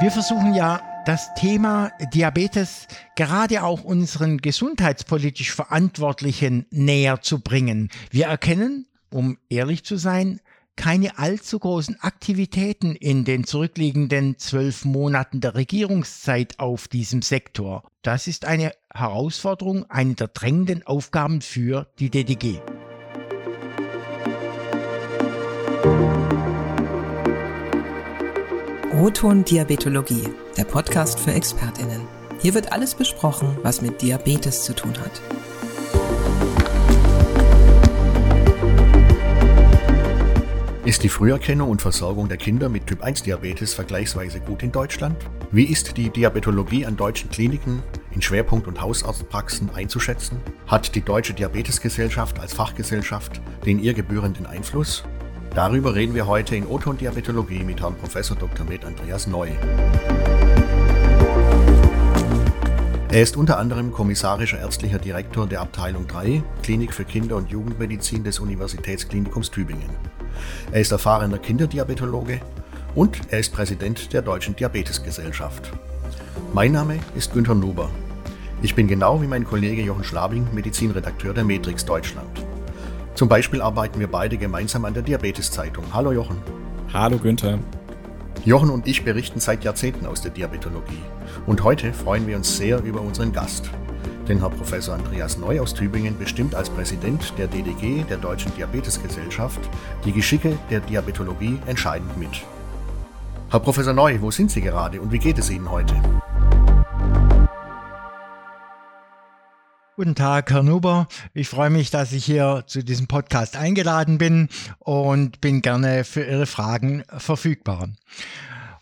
Wir versuchen ja das Thema Diabetes gerade auch unseren gesundheitspolitisch Verantwortlichen näher zu bringen. Wir erkennen, um ehrlich zu sein, keine allzu großen Aktivitäten in den zurückliegenden zwölf Monaten der Regierungszeit auf diesem Sektor. Das ist eine Herausforderung, eine der drängenden Aufgaben für die DDG. Roton Diabetologie, der Podcast für ExpertInnen. Hier wird alles besprochen, was mit Diabetes zu tun hat. Ist die Früherkennung und Versorgung der Kinder mit Typ-1-Diabetes vergleichsweise gut in Deutschland? Wie ist die Diabetologie an deutschen Kliniken, in Schwerpunkt- und Hausarztpraxen einzuschätzen? Hat die Deutsche Diabetesgesellschaft als Fachgesellschaft den ihr gebührenden Einfluss? Darüber reden wir heute in Oton Diabetologie mit Herrn Prof. Dr. Med Andreas Neu. Er ist unter anderem kommissarischer ärztlicher Direktor der Abteilung 3 Klinik für Kinder- und Jugendmedizin des Universitätsklinikums Tübingen. Er ist erfahrener Kinderdiabetologe und er ist Präsident der Deutschen Diabetesgesellschaft. Mein Name ist Günter Nuber. Ich bin genau wie mein Kollege Jochen Schlabing Medizinredakteur der Matrix Deutschland. Zum Beispiel arbeiten wir beide gemeinsam an der Diabeteszeitung. Hallo Jochen. Hallo Günther. Jochen und ich berichten seit Jahrzehnten aus der Diabetologie. Und heute freuen wir uns sehr über unseren Gast. Denn Herr Professor Andreas Neu aus Tübingen bestimmt als Präsident der DDG, der Deutschen Diabetesgesellschaft, die Geschicke der Diabetologie entscheidend mit. Herr Professor Neu, wo sind Sie gerade und wie geht es Ihnen heute? Guten Tag, Herr Nuber. Ich freue mich, dass ich hier zu diesem Podcast eingeladen bin und bin gerne für Ihre Fragen verfügbar.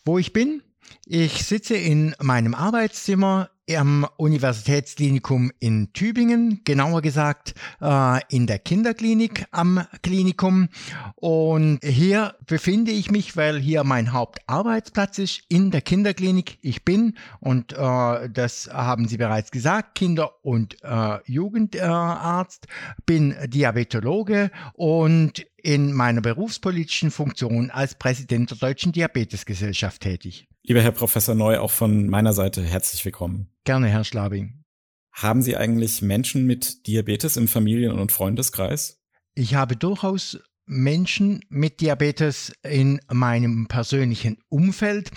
Wo ich bin? Ich sitze in meinem Arbeitszimmer am Universitätsklinikum in Tübingen, genauer gesagt äh, in der Kinderklinik am Klinikum. Und hier befinde ich mich, weil hier mein Hauptarbeitsplatz ist, in der Kinderklinik. Ich bin, und äh, das haben Sie bereits gesagt, Kinder- und äh, Jugendarzt, bin Diabetologe und in meiner berufspolitischen Funktion als Präsident der Deutschen Diabetesgesellschaft tätig. Lieber Herr Professor Neu, auch von meiner Seite herzlich willkommen. Gerne, Herr Schlabing. Haben Sie eigentlich Menschen mit Diabetes im Familien- und Freundeskreis? Ich habe durchaus Menschen mit Diabetes in meinem persönlichen Umfeld.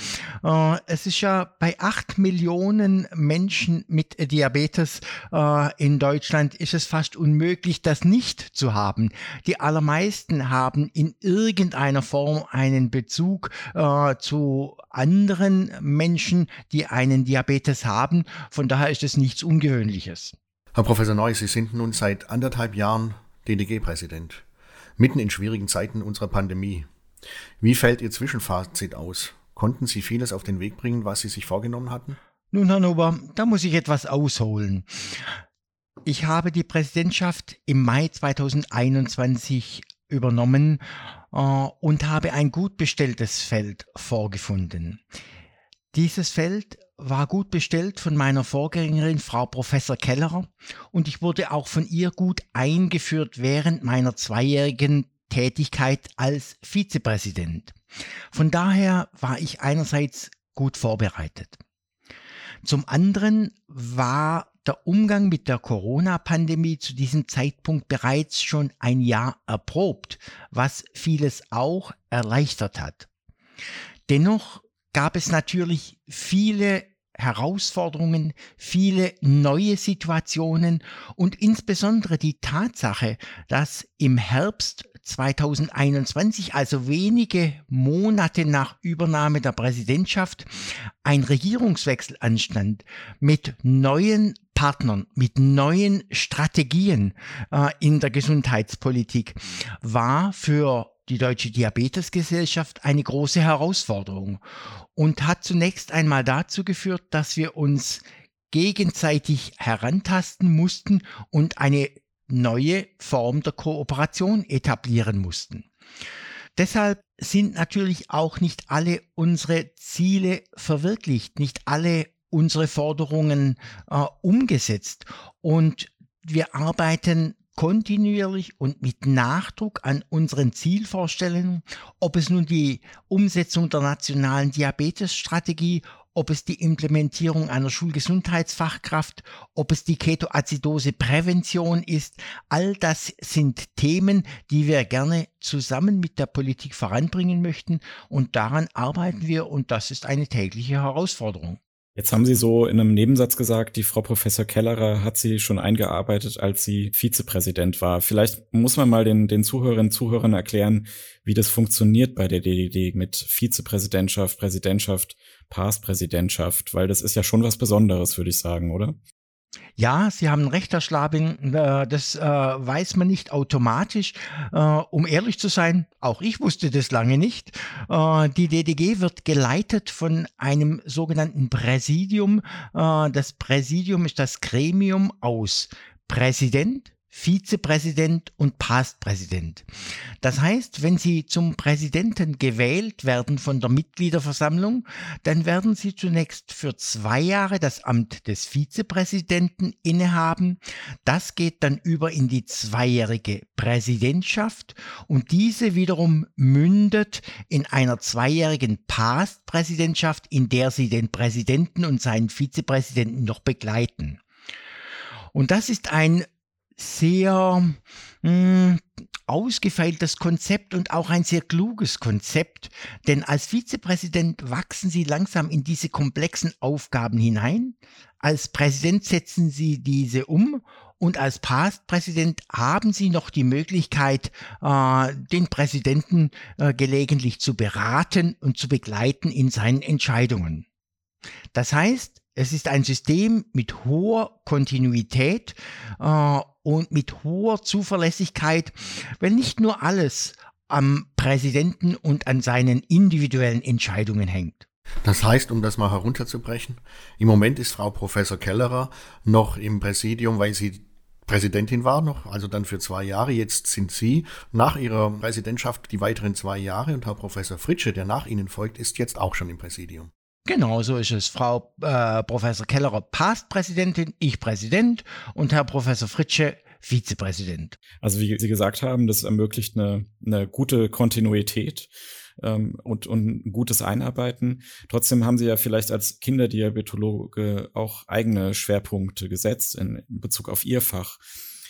Äh, es ist ja bei acht Millionen Menschen mit Diabetes äh, in Deutschland ist es fast unmöglich, das nicht zu haben. Die allermeisten haben in irgendeiner Form einen Bezug äh, zu anderen Menschen, die einen Diabetes haben. Von daher ist es nichts Ungewöhnliches. Herr Professor Neu, Sie sind nun seit anderthalb Jahren DDG-Präsident mitten in schwierigen Zeiten unserer Pandemie. Wie fällt Ihr Zwischenfazit aus? Konnten Sie vieles auf den Weg bringen, was Sie sich vorgenommen hatten? Nun, Herr Nober, da muss ich etwas ausholen. Ich habe die Präsidentschaft im Mai 2021 übernommen äh, und habe ein gut bestelltes Feld vorgefunden. Dieses Feld war gut bestellt von meiner Vorgängerin, Frau Professor Kellerer, und ich wurde auch von ihr gut eingeführt während meiner zweijährigen Tätigkeit als Vizepräsident. Von daher war ich einerseits gut vorbereitet. Zum anderen war der Umgang mit der Corona-Pandemie zu diesem Zeitpunkt bereits schon ein Jahr erprobt, was vieles auch erleichtert hat. Dennoch gab es natürlich viele Herausforderungen, viele neue Situationen und insbesondere die Tatsache, dass im Herbst 2021, also wenige Monate nach Übernahme der Präsidentschaft, ein Regierungswechsel anstand mit neuen Partnern, mit neuen Strategien äh, in der Gesundheitspolitik, war für die Deutsche Diabetesgesellschaft eine große Herausforderung und hat zunächst einmal dazu geführt, dass wir uns gegenseitig herantasten mussten und eine neue Form der Kooperation etablieren mussten. Deshalb sind natürlich auch nicht alle unsere Ziele verwirklicht, nicht alle unsere Forderungen äh, umgesetzt und wir arbeiten kontinuierlich und mit Nachdruck an unseren Zielvorstellungen, ob es nun die Umsetzung der nationalen Diabetesstrategie ob es die Implementierung einer Schulgesundheitsfachkraft, ob es die Ketoazidose-Prävention ist. All das sind Themen, die wir gerne zusammen mit der Politik voranbringen möchten und daran arbeiten wir und das ist eine tägliche Herausforderung. Jetzt haben Sie so in einem Nebensatz gesagt, die Frau Professor Kellerer hat Sie schon eingearbeitet, als sie Vizepräsident war. Vielleicht muss man mal den, den Zuhörerinnen und Zuhörern erklären, wie das funktioniert bei der DDD mit Vizepräsidentschaft, Präsidentschaft, Past-Präsidentschaft, weil das ist ja schon was Besonderes, würde ich sagen, oder? Ja, Sie haben recht, Herr Schlabing. Äh, das äh, weiß man nicht automatisch. Äh, um ehrlich zu sein, auch ich wusste das lange nicht. Die DDG wird geleitet von einem sogenannten Präsidium. Das Präsidium ist das Gremium aus Präsident, Vizepräsident und Pastpräsident. Das heißt, wenn Sie zum Präsidenten gewählt werden von der Mitgliederversammlung, dann werden Sie zunächst für zwei Jahre das Amt des Vizepräsidenten innehaben. Das geht dann über in die zweijährige Präsidentschaft und diese wiederum mündet in einer zweijährigen Pastpräsidentschaft, in der Sie den Präsidenten und seinen Vizepräsidenten noch begleiten. Und das ist ein sehr mh, hm, ausgefeiltes Konzept und auch ein sehr kluges Konzept, denn als Vizepräsident wachsen Sie langsam in diese komplexen Aufgaben hinein, als Präsident setzen Sie diese um und als Pastpräsident haben Sie noch die Möglichkeit, äh, den Präsidenten äh, gelegentlich zu beraten und zu begleiten in seinen Entscheidungen. Das heißt, es ist ein System mit hoher Kontinuität äh, und mit hoher Zuverlässigkeit, weil nicht nur alles am Präsidenten und an seinen individuellen Entscheidungen hängt. Das heißt, um das mal herunterzubrechen, im Moment ist Frau Professor Kellerer noch im Präsidium, weil sie Präsidentin war noch, also dann für zwei Jahre. Jetzt sind Sie nach Ihrer Präsidentschaft die weiteren zwei Jahre und Herr Professor Fritsche, der nach Ihnen folgt, ist jetzt auch schon im Präsidium. Genau, so ist es. Frau äh, Professor Kellerer Pastpräsidentin, ich Präsident und Herr Professor Fritsche Vizepräsident. Also wie Sie gesagt haben, das ermöglicht eine, eine gute Kontinuität ähm, und, und ein gutes Einarbeiten. Trotzdem haben Sie ja vielleicht als Kinderdiabetologe auch eigene Schwerpunkte gesetzt in Bezug auf Ihr Fach.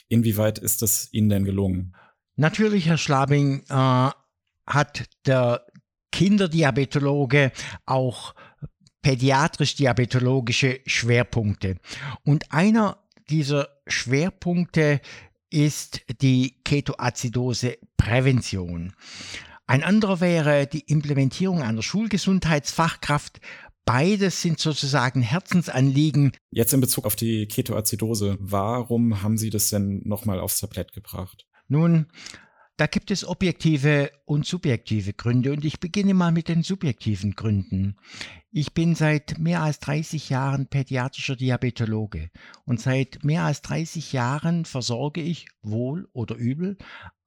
Inwieweit ist das Ihnen denn gelungen? Natürlich, Herr Schlabing, äh, hat der Kinderdiabetologe auch pädiatrisch-diabetologische Schwerpunkte. Und einer dieser Schwerpunkte ist die Ketoazidose-Prävention. Ein anderer wäre die Implementierung einer Schulgesundheitsfachkraft. Beides sind sozusagen Herzensanliegen. Jetzt in Bezug auf die Ketoazidose, warum haben Sie das denn nochmal aufs Tablett gebracht? Nun, da gibt es objektive und subjektive Gründe und ich beginne mal mit den subjektiven Gründen. Ich bin seit mehr als 30 Jahren pädiatrischer Diabetologe und seit mehr als 30 Jahren versorge ich wohl oder übel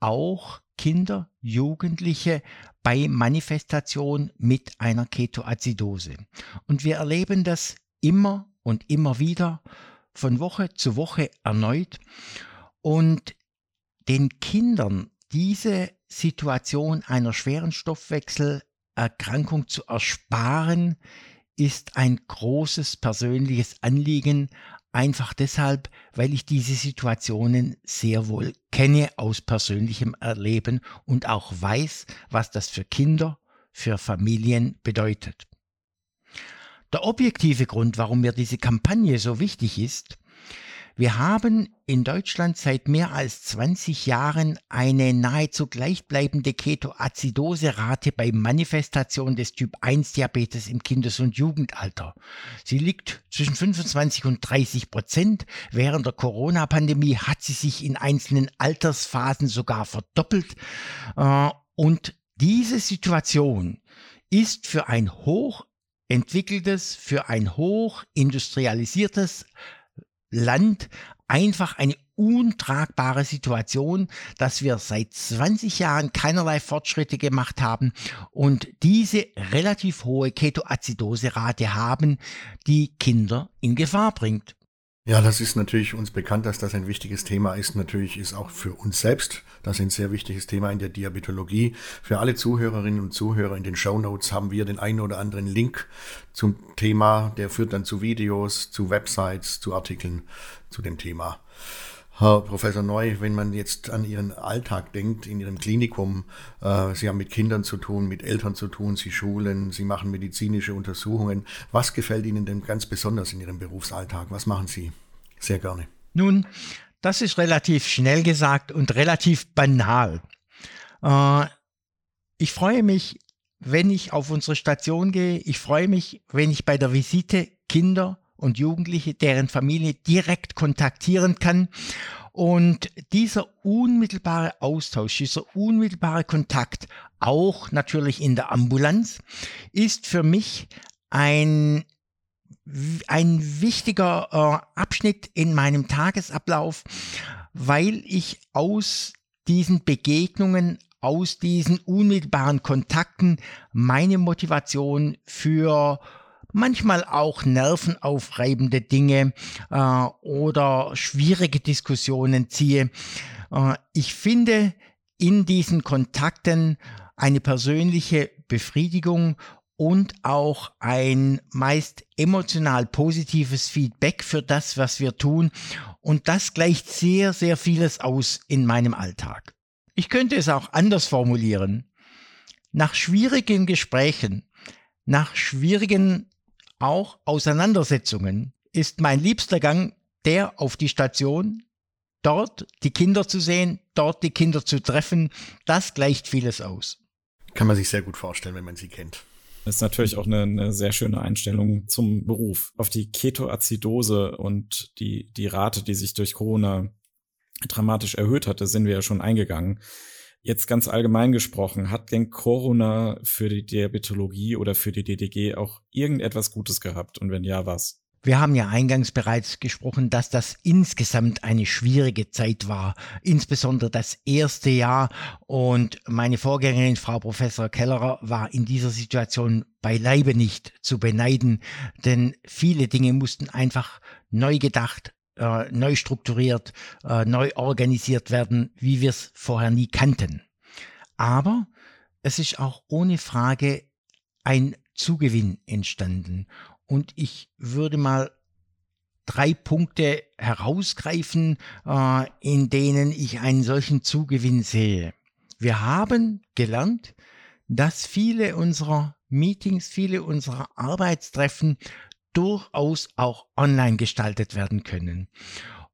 auch Kinder, Jugendliche bei Manifestation mit einer Ketoazidose. Und wir erleben das immer und immer wieder von Woche zu Woche erneut. Und den Kindern diese Situation einer schweren Stoffwechselerkrankung zu ersparen, ist ein großes persönliches Anliegen, einfach deshalb, weil ich diese Situationen sehr wohl kenne aus persönlichem Erleben und auch weiß, was das für Kinder, für Familien bedeutet. Der objektive Grund, warum mir diese Kampagne so wichtig ist, wir haben in Deutschland seit mehr als 20 Jahren eine nahezu gleichbleibende Ketoacidoserate bei Manifestation des Typ 1 Diabetes im Kindes- und Jugendalter. Sie liegt zwischen 25 und 30 Prozent. Während der Corona-Pandemie hat sie sich in einzelnen Altersphasen sogar verdoppelt. Äh, und diese Situation ist für ein hoch entwickeltes, für ein hoch industrialisiertes Land einfach eine untragbare Situation, dass wir seit 20 Jahren keinerlei Fortschritte gemacht haben und diese relativ hohe Ketoacidoserate haben, die Kinder in Gefahr bringt. Ja, das ist natürlich uns bekannt, dass das ein wichtiges Thema ist. Natürlich ist auch für uns selbst das ein sehr wichtiges Thema in der Diabetologie. Für alle Zuhörerinnen und Zuhörer in den Show Notes haben wir den einen oder anderen Link zum Thema. Der führt dann zu Videos, zu Websites, zu Artikeln zu dem Thema. Herr Professor Neu, wenn man jetzt an Ihren Alltag denkt, in Ihrem Klinikum, äh, Sie haben mit Kindern zu tun, mit Eltern zu tun, Sie schulen, Sie machen medizinische Untersuchungen. Was gefällt Ihnen denn ganz besonders in Ihrem Berufsalltag? Was machen Sie sehr gerne? Nun, das ist relativ schnell gesagt und relativ banal. Äh, ich freue mich, wenn ich auf unsere Station gehe. Ich freue mich, wenn ich bei der Visite Kinder und Jugendliche, deren Familie direkt kontaktieren kann. Und dieser unmittelbare Austausch, dieser unmittelbare Kontakt, auch natürlich in der Ambulanz, ist für mich ein, ein wichtiger äh, Abschnitt in meinem Tagesablauf, weil ich aus diesen Begegnungen, aus diesen unmittelbaren Kontakten meine Motivation für manchmal auch nervenaufreibende Dinge äh, oder schwierige Diskussionen ziehe. Äh, ich finde in diesen Kontakten eine persönliche Befriedigung und auch ein meist emotional positives Feedback für das, was wir tun. Und das gleicht sehr, sehr vieles aus in meinem Alltag. Ich könnte es auch anders formulieren. Nach schwierigen Gesprächen, nach schwierigen auch Auseinandersetzungen ist mein liebster Gang der auf die Station, dort die Kinder zu sehen, dort die Kinder zu treffen. Das gleicht vieles aus. Kann man sich sehr gut vorstellen, wenn man sie kennt. Das ist natürlich auch eine, eine sehr schöne Einstellung zum Beruf. Auf die Ketoazidose und die, die Rate, die sich durch Corona dramatisch erhöht hatte, sind wir ja schon eingegangen. Jetzt ganz allgemein gesprochen, hat denn Corona für die Diabetologie oder für die DDG auch irgendetwas Gutes gehabt? Und wenn ja, was? Wir haben ja eingangs bereits gesprochen, dass das insgesamt eine schwierige Zeit war, insbesondere das erste Jahr. Und meine Vorgängerin, Frau Professor Kellerer, war in dieser Situation beileibe nicht zu beneiden, denn viele Dinge mussten einfach neu gedacht, äh, neu strukturiert, äh, neu organisiert werden, wie wir es vorher nie kannten. Aber es ist auch ohne Frage ein Zugewinn entstanden. Und ich würde mal drei Punkte herausgreifen, äh, in denen ich einen solchen Zugewinn sehe. Wir haben gelernt, dass viele unserer Meetings, viele unserer Arbeitstreffen durchaus auch online gestaltet werden können.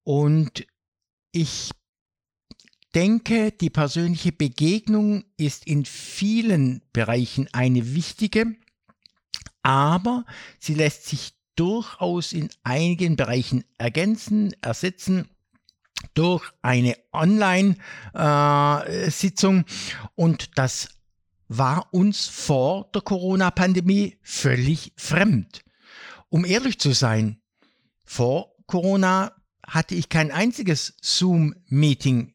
Und ich denke, die persönliche Begegnung ist in vielen Bereichen eine wichtige, aber sie lässt sich durchaus in einigen Bereichen ergänzen, ersetzen durch eine Online-Sitzung. Äh, und das war uns vor der Corona-Pandemie völlig fremd. Um ehrlich zu sein, vor Corona hatte ich kein einziges Zoom-Meeting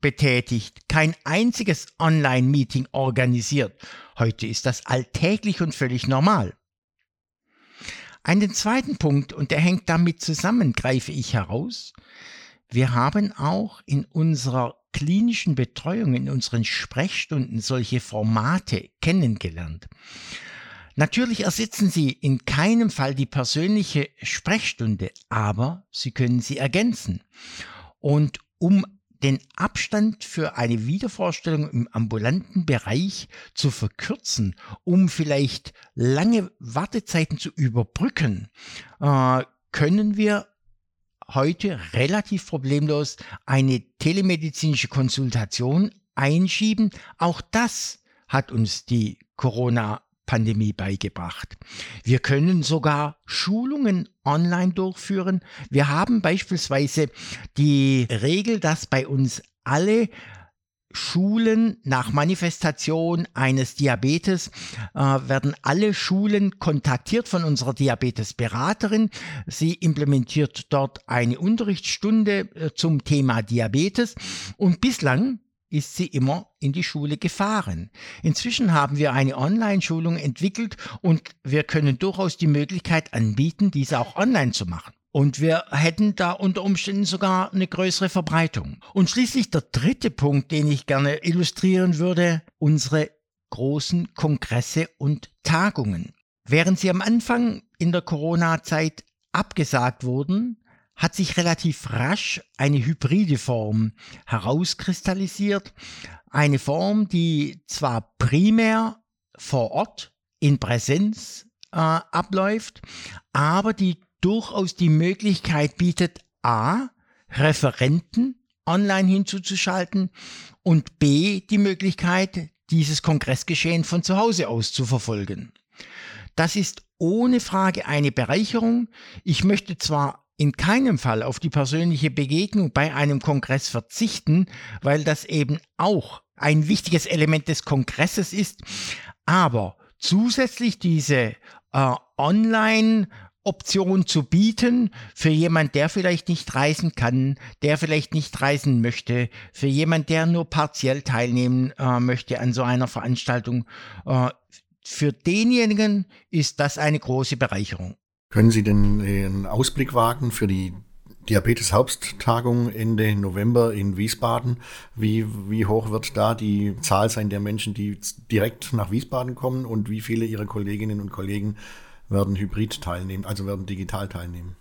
betätigt, kein einziges Online-Meeting organisiert. Heute ist das alltäglich und völlig normal. Einen zweiten Punkt, und der hängt damit zusammen, greife ich heraus. Wir haben auch in unserer klinischen Betreuung, in unseren Sprechstunden solche Formate kennengelernt. Natürlich ersetzen sie in keinem Fall die persönliche Sprechstunde, aber sie können sie ergänzen. Und um den Abstand für eine Wiedervorstellung im ambulanten Bereich zu verkürzen, um vielleicht lange Wartezeiten zu überbrücken, äh, können wir heute relativ problemlos eine telemedizinische Konsultation einschieben. Auch das hat uns die Corona Pandemie beigebracht. Wir können sogar Schulungen online durchführen. Wir haben beispielsweise die Regel, dass bei uns alle Schulen nach Manifestation eines Diabetes äh, werden alle Schulen kontaktiert von unserer Diabetesberaterin. Sie implementiert dort eine Unterrichtsstunde äh, zum Thema Diabetes und bislang ist sie immer in die Schule gefahren. Inzwischen haben wir eine Online-Schulung entwickelt und wir können durchaus die Möglichkeit anbieten, diese auch online zu machen. Und wir hätten da unter Umständen sogar eine größere Verbreitung. Und schließlich der dritte Punkt, den ich gerne illustrieren würde, unsere großen Kongresse und Tagungen. Während sie am Anfang in der Corona-Zeit abgesagt wurden, hat sich relativ rasch eine hybride Form herauskristallisiert. Eine Form, die zwar primär vor Ort in Präsenz äh, abläuft, aber die durchaus die Möglichkeit bietet, a, Referenten online hinzuzuschalten und b, die Möglichkeit, dieses Kongressgeschehen von zu Hause aus zu verfolgen. Das ist ohne Frage eine Bereicherung. Ich möchte zwar in keinem Fall auf die persönliche Begegnung bei einem Kongress verzichten, weil das eben auch ein wichtiges Element des Kongresses ist, aber zusätzlich diese äh, Online- Option zu bieten für jemand, der vielleicht nicht reisen kann, der vielleicht nicht reisen möchte, für jemand, der nur partiell teilnehmen äh, möchte an so einer Veranstaltung. Äh, für denjenigen ist das eine große Bereicherung. Können Sie denn einen Ausblick wagen für die Diabetes-Haupttagung Ende November in Wiesbaden? Wie, wie hoch wird da die Zahl sein der Menschen, die direkt nach Wiesbaden kommen und wie viele Ihrer Kolleginnen und Kollegen werden hybrid teilnehmen, also werden digital teilnehmen.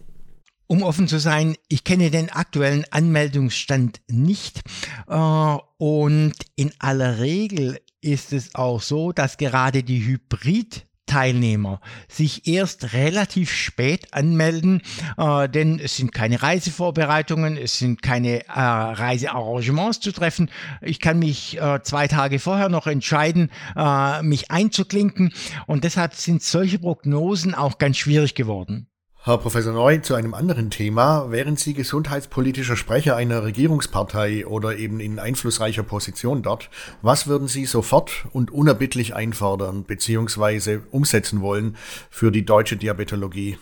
Um offen zu sein, ich kenne den aktuellen Anmeldungsstand nicht äh, und in aller Regel ist es auch so, dass gerade die Hybrid Teilnehmer sich erst relativ spät anmelden, äh, denn es sind keine Reisevorbereitungen, es sind keine äh, Reisearrangements zu treffen. Ich kann mich äh, zwei Tage vorher noch entscheiden, äh, mich einzuklinken und deshalb sind solche Prognosen auch ganz schwierig geworden. Herr Professor Neu, zu einem anderen Thema. Wären Sie gesundheitspolitischer Sprecher einer Regierungspartei oder eben in einflussreicher Position dort, was würden Sie sofort und unerbittlich einfordern bzw. umsetzen wollen für die deutsche Diabetologie?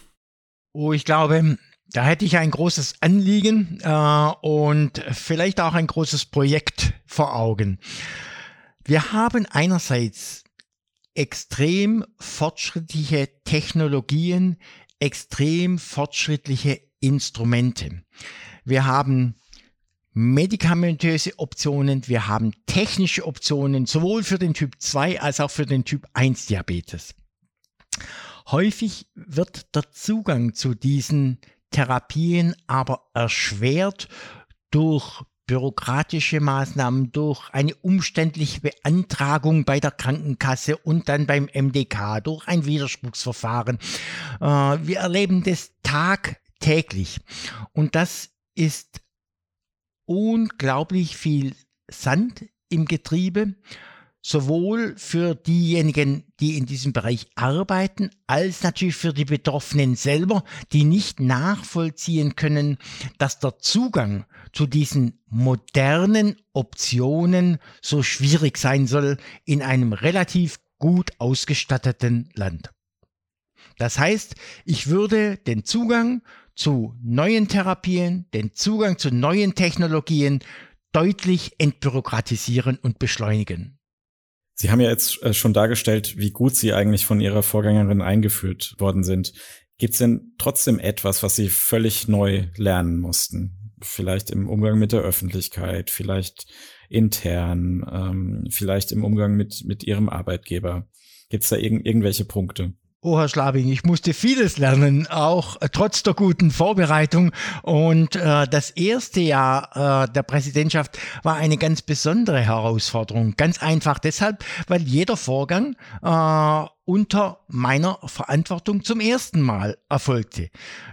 Oh, ich glaube, da hätte ich ein großes Anliegen äh, und vielleicht auch ein großes Projekt vor Augen. Wir haben einerseits extrem fortschrittliche Technologien extrem fortschrittliche Instrumente. Wir haben medikamentöse Optionen, wir haben technische Optionen, sowohl für den Typ 2 als auch für den Typ 1 Diabetes. Häufig wird der Zugang zu diesen Therapien aber erschwert durch bürokratische Maßnahmen, durch eine umständliche Beantragung bei der Krankenkasse und dann beim MDK, durch ein Widerspruchsverfahren. Äh, wir erleben das tagtäglich. Und das ist unglaublich viel Sand im Getriebe sowohl für diejenigen, die in diesem Bereich arbeiten, als natürlich für die Betroffenen selber, die nicht nachvollziehen können, dass der Zugang zu diesen modernen Optionen so schwierig sein soll in einem relativ gut ausgestatteten Land. Das heißt, ich würde den Zugang zu neuen Therapien, den Zugang zu neuen Technologien deutlich entbürokratisieren und beschleunigen. Sie haben ja jetzt äh, schon dargestellt, wie gut Sie eigentlich von Ihrer Vorgängerin eingeführt worden sind. Gibt es denn trotzdem etwas, was Sie völlig neu lernen mussten? Vielleicht im Umgang mit der Öffentlichkeit, vielleicht intern, ähm, vielleicht im Umgang mit, mit Ihrem Arbeitgeber. Gibt es da irg irgendwelche Punkte? Oh, Herr Schlabing, ich musste vieles lernen, auch äh, trotz der guten Vorbereitung. Und äh, das erste Jahr äh, der Präsidentschaft war eine ganz besondere Herausforderung. Ganz einfach deshalb, weil jeder Vorgang äh, unter meiner Verantwortung zum ersten Mal erfolgte.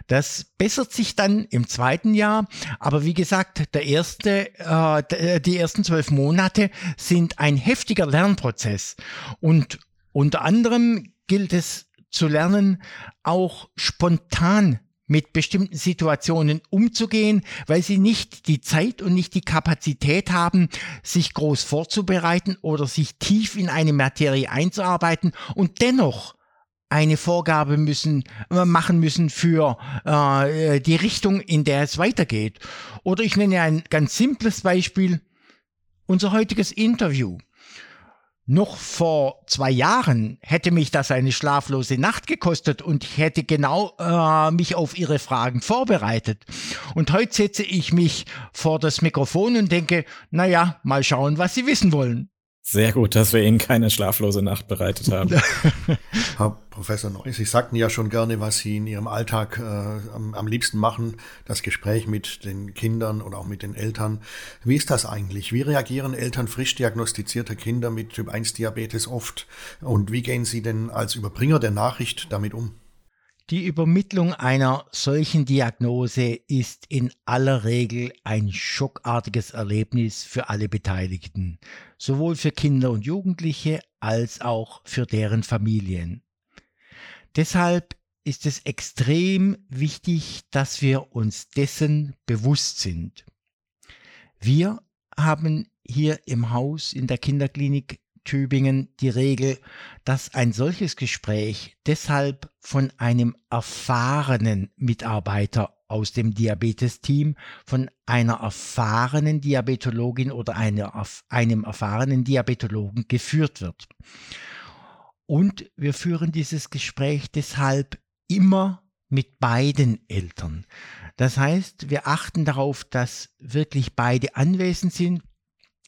Das bessert sich dann im zweiten Jahr, aber wie gesagt, der erste, äh, die ersten zwölf Monate sind ein heftiger Lernprozess und unter anderem gilt es zu lernen, auch spontan mit bestimmten Situationen umzugehen, weil sie nicht die Zeit und nicht die Kapazität haben, sich groß vorzubereiten oder sich tief in eine Materie einzuarbeiten und dennoch eine Vorgabe müssen äh, machen müssen für äh, die Richtung, in der es weitergeht. Oder ich nenne ein ganz simples Beispiel: Unser heutiges Interview. Noch vor zwei Jahren hätte mich das eine schlaflose Nacht gekostet und ich hätte genau äh, mich auf Ihre Fragen vorbereitet. Und heute setze ich mich vor das Mikrofon und denke, naja, mal schauen, was Sie wissen wollen. Sehr gut, dass wir Ihnen keine schlaflose Nacht bereitet haben. Herr Professor Neuss, Sie sagten ja schon gerne, was Sie in Ihrem Alltag äh, am, am, liebsten machen, das Gespräch mit den Kindern und auch mit den Eltern. Wie ist das eigentlich? Wie reagieren Eltern frisch diagnostizierter Kinder mit Typ-1-Diabetes oft? Und wie gehen Sie denn als Überbringer der Nachricht damit um? Die Übermittlung einer solchen Diagnose ist in aller Regel ein schockartiges Erlebnis für alle Beteiligten, sowohl für Kinder und Jugendliche als auch für deren Familien. Deshalb ist es extrem wichtig, dass wir uns dessen bewusst sind. Wir haben hier im Haus in der Kinderklinik Tübingen die Regel, dass ein solches Gespräch deshalb von einem erfahrenen Mitarbeiter aus dem Diabetesteam, von einer erfahrenen Diabetologin oder einer, einem erfahrenen Diabetologen geführt wird. Und wir führen dieses Gespräch deshalb immer mit beiden Eltern. Das heißt, wir achten darauf, dass wirklich beide anwesend sind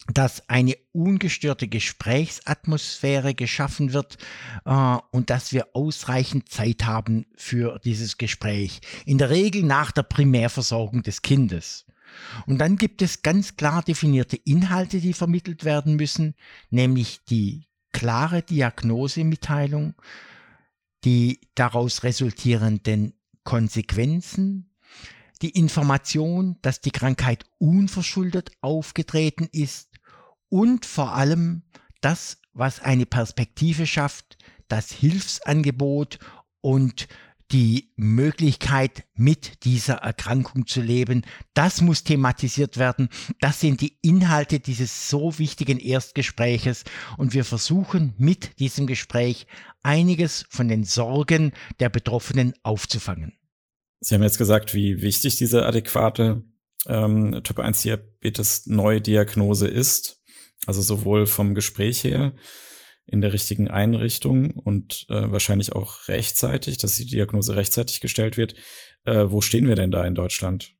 dass eine ungestörte Gesprächsatmosphäre geschaffen wird äh, und dass wir ausreichend Zeit haben für dieses Gespräch. In der Regel nach der Primärversorgung des Kindes. Und dann gibt es ganz klar definierte Inhalte, die vermittelt werden müssen, nämlich die klare Diagnosemitteilung, die daraus resultierenden Konsequenzen, die Information, dass die Krankheit unverschuldet aufgetreten ist und vor allem das, was eine Perspektive schafft, das Hilfsangebot und die Möglichkeit, mit dieser Erkrankung zu leben. Das muss thematisiert werden. Das sind die Inhalte dieses so wichtigen Erstgespräches. Und wir versuchen mit diesem Gespräch einiges von den Sorgen der Betroffenen aufzufangen. Sie haben jetzt gesagt, wie wichtig diese adäquate ähm, Typ 1 Diabetes Neudiagnose ist. Also sowohl vom Gespräch her in der richtigen Einrichtung und äh, wahrscheinlich auch rechtzeitig, dass die Diagnose rechtzeitig gestellt wird. Äh, wo stehen wir denn da in Deutschland?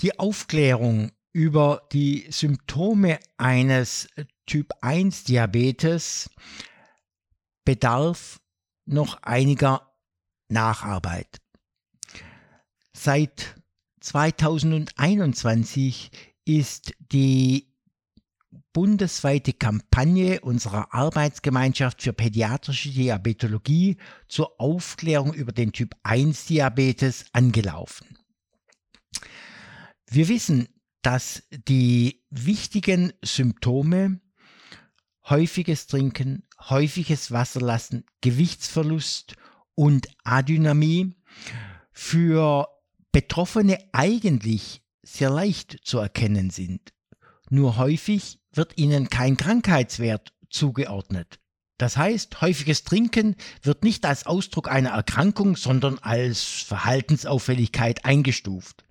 Die Aufklärung über die Symptome eines Typ 1 Diabetes bedarf noch einiger Nacharbeit. Seit 2021 ist die bundesweite Kampagne unserer Arbeitsgemeinschaft für pädiatrische Diabetologie zur Aufklärung über den Typ 1 Diabetes angelaufen. Wir wissen, dass die wichtigen Symptome häufiges Trinken, häufiges Wasserlassen, Gewichtsverlust und Adynamie für Betroffene eigentlich sehr leicht zu erkennen sind. Nur häufig wird ihnen kein Krankheitswert zugeordnet. Das heißt, häufiges Trinken wird nicht als Ausdruck einer Erkrankung, sondern als Verhaltensauffälligkeit eingestuft.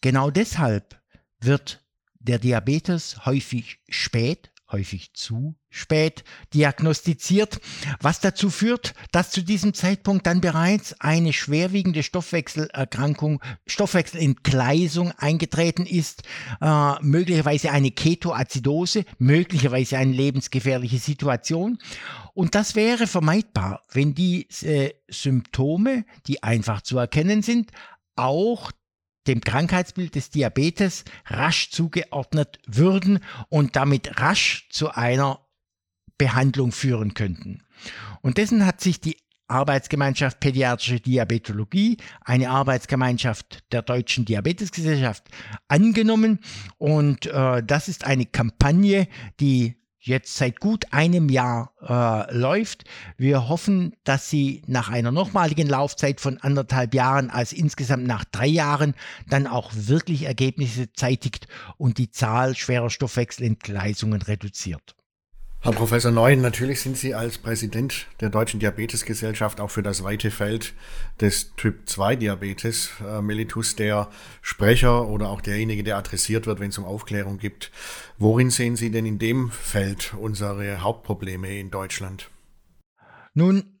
Genau deshalb wird der Diabetes häufig spät häufig zu spät diagnostiziert, was dazu führt, dass zu diesem Zeitpunkt dann bereits eine schwerwiegende Stoffwechselerkrankung, Stoffwechselentgleisung eingetreten ist, äh, möglicherweise eine Ketoazidose, möglicherweise eine lebensgefährliche Situation. Und das wäre vermeidbar, wenn diese Symptome, die einfach zu erkennen sind, auch dem Krankheitsbild des Diabetes rasch zugeordnet würden und damit rasch zu einer Behandlung führen könnten. Und dessen hat sich die Arbeitsgemeinschaft Pädiatrische Diabetologie, eine Arbeitsgemeinschaft der Deutschen Diabetesgesellschaft, angenommen. Und äh, das ist eine Kampagne, die jetzt seit gut einem Jahr äh, läuft. Wir hoffen, dass sie nach einer nochmaligen Laufzeit von anderthalb Jahren, als insgesamt nach drei Jahren, dann auch wirklich Ergebnisse zeitigt und die Zahl schwerer Stoffwechselentgleisungen reduziert. Herr Professor Neu, natürlich sind Sie als Präsident der Deutschen Diabetesgesellschaft auch für das weite Feld des Typ-2-Diabetes äh, Mellitus der Sprecher oder auch derjenige, der adressiert wird, wenn es um Aufklärung gibt. Worin sehen Sie denn in dem Feld unsere Hauptprobleme in Deutschland? Nun,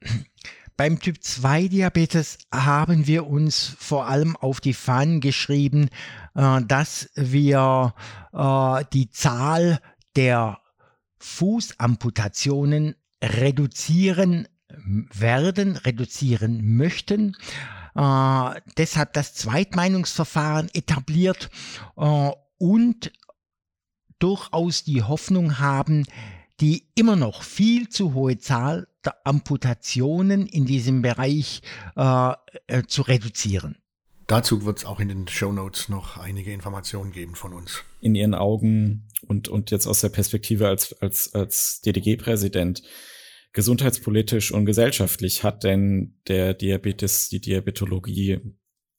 beim Typ-2-Diabetes haben wir uns vor allem auf die Fahnen geschrieben, äh, dass wir äh, die Zahl der Fußamputationen reduzieren werden, reduzieren möchten. Äh, deshalb das Zweitmeinungsverfahren etabliert äh, und durchaus die Hoffnung haben, die immer noch viel zu hohe Zahl der Amputationen in diesem Bereich äh, äh zu reduzieren. Dazu wird es auch in den Show Notes noch einige Informationen geben von uns. In Ihren Augen und, und jetzt aus der Perspektive als, als, als DDG-Präsident, gesundheitspolitisch und gesellschaftlich hat denn der Diabetes, die Diabetologie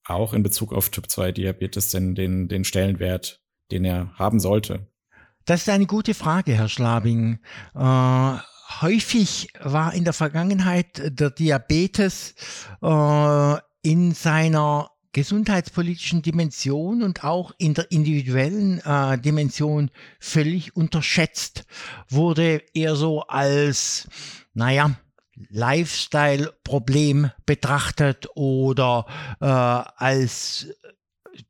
auch in Bezug auf Typ 2 Diabetes denn den, den Stellenwert, den er haben sollte? Das ist eine gute Frage, Herr Schlabing. Äh, häufig war in der Vergangenheit der Diabetes äh, in seiner gesundheitspolitischen Dimension und auch in der individuellen äh, Dimension völlig unterschätzt, wurde eher so als, naja, Lifestyle-Problem betrachtet oder äh, als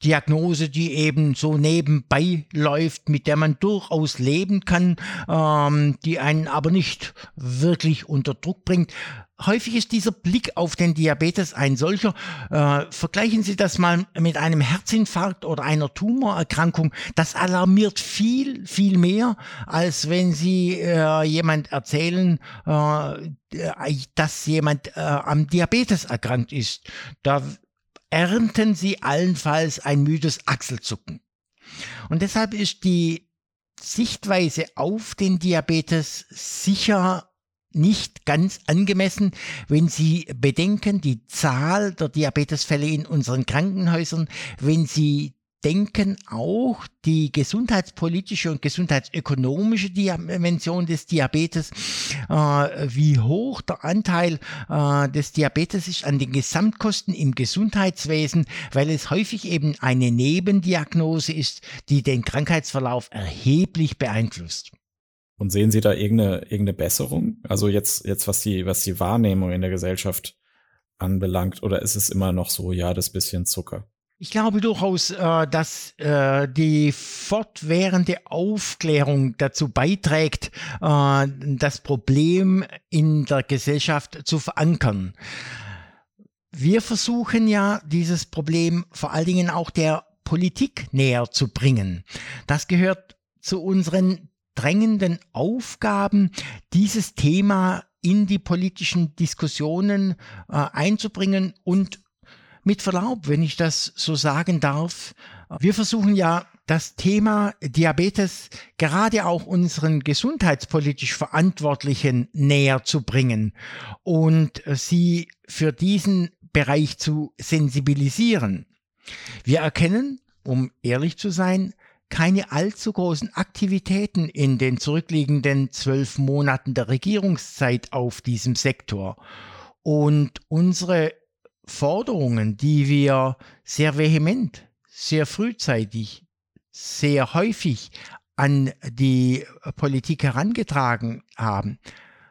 Diagnose, die eben so nebenbei läuft, mit der man durchaus leben kann, ähm, die einen aber nicht wirklich unter Druck bringt. Häufig ist dieser Blick auf den Diabetes ein solcher. Äh, vergleichen Sie das mal mit einem Herzinfarkt oder einer Tumorerkrankung. Das alarmiert viel, viel mehr, als wenn Sie äh, jemand erzählen, äh, dass jemand äh, am Diabetes erkrankt ist. Da ernten sie allenfalls ein müdes Achselzucken. Und deshalb ist die Sichtweise auf den Diabetes sicher nicht ganz angemessen, wenn Sie bedenken, die Zahl der Diabetesfälle in unseren Krankenhäusern, wenn Sie denken auch die gesundheitspolitische und gesundheitsökonomische Dimension des Diabetes, äh, wie hoch der Anteil äh, des Diabetes ist an den Gesamtkosten im Gesundheitswesen, weil es häufig eben eine Nebendiagnose ist, die den Krankheitsverlauf erheblich beeinflusst. Und sehen Sie da irgendeine, irgendeine Besserung? Also jetzt, jetzt was die, was die Wahrnehmung in der Gesellschaft anbelangt, oder ist es immer noch so, ja, das bisschen Zucker? Ich glaube durchaus, äh, dass äh, die fortwährende Aufklärung dazu beiträgt, äh, das Problem in der Gesellschaft zu verankern. Wir versuchen ja, dieses Problem vor allen Dingen auch der Politik näher zu bringen. Das gehört zu unseren drängenden Aufgaben, dieses Thema in die politischen Diskussionen einzubringen und mit Verlaub, wenn ich das so sagen darf, wir versuchen ja das Thema Diabetes gerade auch unseren gesundheitspolitisch Verantwortlichen näher zu bringen und sie für diesen Bereich zu sensibilisieren. Wir erkennen, um ehrlich zu sein, keine allzu großen Aktivitäten in den zurückliegenden zwölf Monaten der Regierungszeit auf diesem Sektor. Und unsere Forderungen, die wir sehr vehement, sehr frühzeitig, sehr häufig an die Politik herangetragen haben,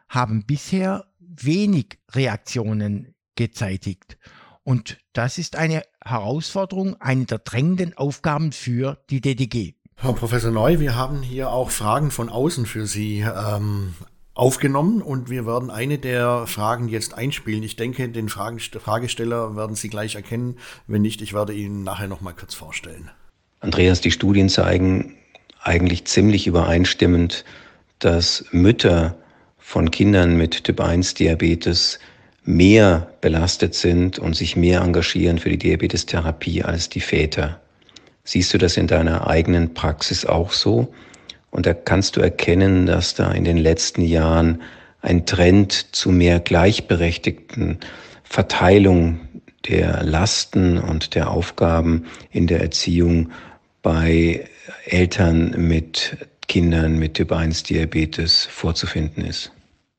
haben bisher wenig Reaktionen gezeitigt. Und das ist eine Herausforderung, eine der drängenden Aufgaben für die DDG. Herr Professor Neu, wir haben hier auch Fragen von außen für Sie ähm, aufgenommen und wir werden eine der Fragen jetzt einspielen. Ich denke, den Fragen, Fragesteller werden Sie gleich erkennen. Wenn nicht, ich werde ihn nachher noch mal kurz vorstellen. Andreas, die Studien zeigen eigentlich ziemlich übereinstimmend, dass Mütter von Kindern mit Typ 1 Diabetes mehr belastet sind und sich mehr engagieren für die Diabetestherapie als die Väter. Siehst du das in deiner eigenen Praxis auch so? Und da kannst du erkennen, dass da in den letzten Jahren ein Trend zu mehr gleichberechtigten Verteilung der Lasten und der Aufgaben in der Erziehung bei Eltern mit Kindern mit Typ 1 Diabetes vorzufinden ist.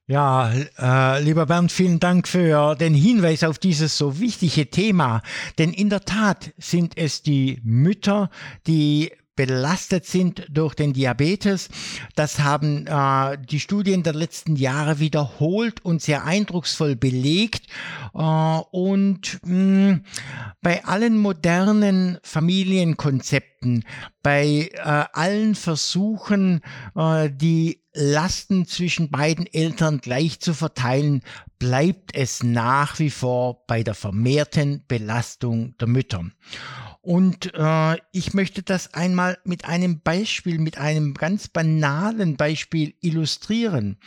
Ja, äh, lieber Bernd, vielen Dank für den Hinweis auf dieses so wichtige Thema. Denn in der Tat sind es die Mütter, die belastet sind durch den Diabetes. Das haben äh, die Studien der letzten Jahre wiederholt und sehr eindrucksvoll belegt. Äh, und mh, bei allen modernen Familienkonzepten, bei äh, allen Versuchen, äh, die Lasten zwischen beiden Eltern gleich zu verteilen, bleibt es nach wie vor bei der vermehrten Belastung der Mütter. Und äh, ich möchte das einmal mit einem Beispiel, mit einem ganz banalen Beispiel illustrieren.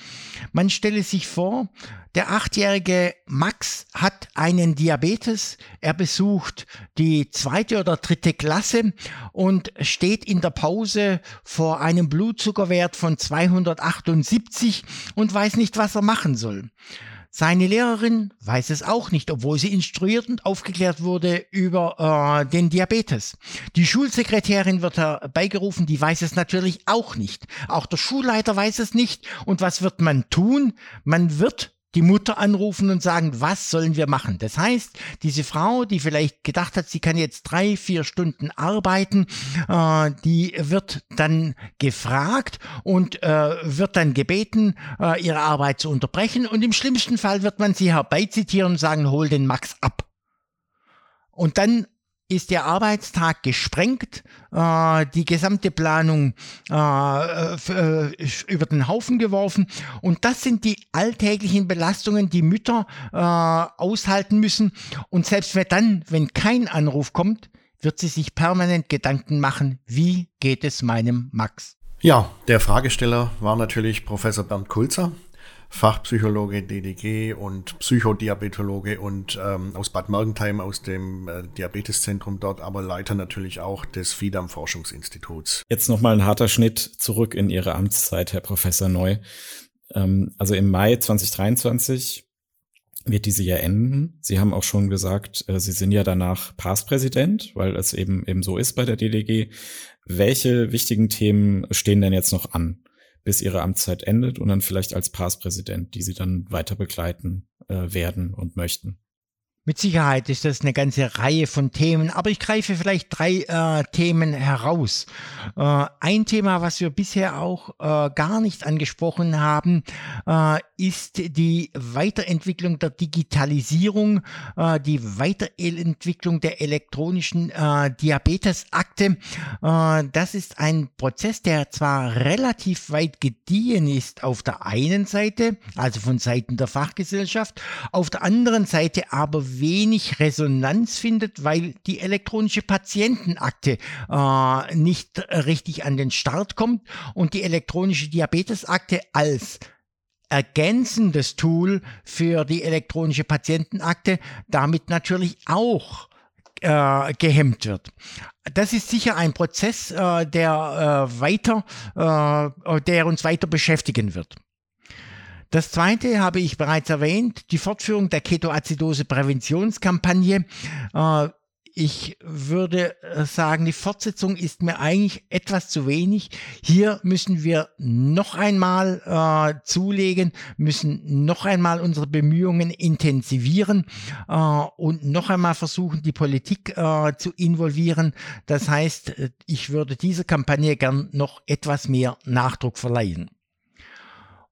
Man stelle sich vor, der achtjährige Max hat einen Diabetes. Er besucht die zweite oder dritte Klasse und steht in der Pause vor einem Blutzuckerwert von 278 und weiß nicht, was er machen soll. Seine Lehrerin weiß es auch nicht, obwohl sie instruiert und aufgeklärt wurde über äh, den Diabetes. Die Schulsekretärin wird herbeigerufen, die weiß es natürlich auch nicht. Auch der Schulleiter weiß es nicht. Und was wird man tun? Man wird die Mutter anrufen und sagen, was sollen wir machen? Das heißt, diese Frau, die vielleicht gedacht hat, sie kann jetzt drei, vier Stunden arbeiten, äh, die wird dann gefragt und äh, wird dann gebeten, äh, ihre Arbeit zu unterbrechen und im schlimmsten Fall wird man sie herbeizitieren und sagen, hol den Max ab. Und dann ist der Arbeitstag gesprengt, äh, die gesamte Planung äh, äh, über den Haufen geworfen. Und das sind die alltäglichen Belastungen, die Mütter äh, aushalten müssen. Und selbst wenn dann, wenn kein Anruf kommt, wird sie sich permanent Gedanken machen, wie geht es meinem Max? Ja, der Fragesteller war natürlich Professor Bernd Kulzer. Fachpsychologe DDG und Psychodiabetologe und ähm, aus Bad Mergentheim aus dem äh, Diabeteszentrum dort, aber Leiter natürlich auch des FIDAM Forschungsinstituts. Jetzt nochmal ein harter Schnitt zurück in Ihre Amtszeit, Herr Professor Neu. Ähm, also im Mai 2023 wird diese ja enden. Sie haben auch schon gesagt, äh, Sie sind ja danach Passpräsident, weil es eben eben so ist bei der DDG. Welche wichtigen Themen stehen denn jetzt noch an? Bis ihre Amtszeit endet und dann vielleicht als Passpräsident, die sie dann weiter begleiten äh, werden und möchten. Mit Sicherheit ist das eine ganze Reihe von Themen, aber ich greife vielleicht drei äh, Themen heraus. Äh, ein Thema, was wir bisher auch äh, gar nicht angesprochen haben, äh, ist die Weiterentwicklung der Digitalisierung, äh, die Weiterentwicklung der elektronischen äh, Diabetesakte. das ist ein Prozess, der zwar relativ weit gediehen ist auf der einen Seite, also von Seiten der Fachgesellschaft, auf der anderen Seite aber wenig Resonanz findet, weil die elektronische Patientenakte äh, nicht richtig an den Start kommt und die elektronische Diabetesakte als ergänzendes Tool für die elektronische Patientenakte damit natürlich auch äh, gehemmt wird. Das ist sicher ein Prozess, äh, der äh, weiter, äh, der uns weiter beschäftigen wird. Das zweite habe ich bereits erwähnt, die Fortführung der Ketoacidose-Präventionskampagne. Äh, ich würde äh, sagen, die Fortsetzung ist mir eigentlich etwas zu wenig. Hier müssen wir noch einmal äh, zulegen, müssen noch einmal unsere Bemühungen intensivieren äh, und noch einmal versuchen, die Politik äh, zu involvieren. Das heißt, äh, ich würde dieser Kampagne gern noch etwas mehr Nachdruck verleihen.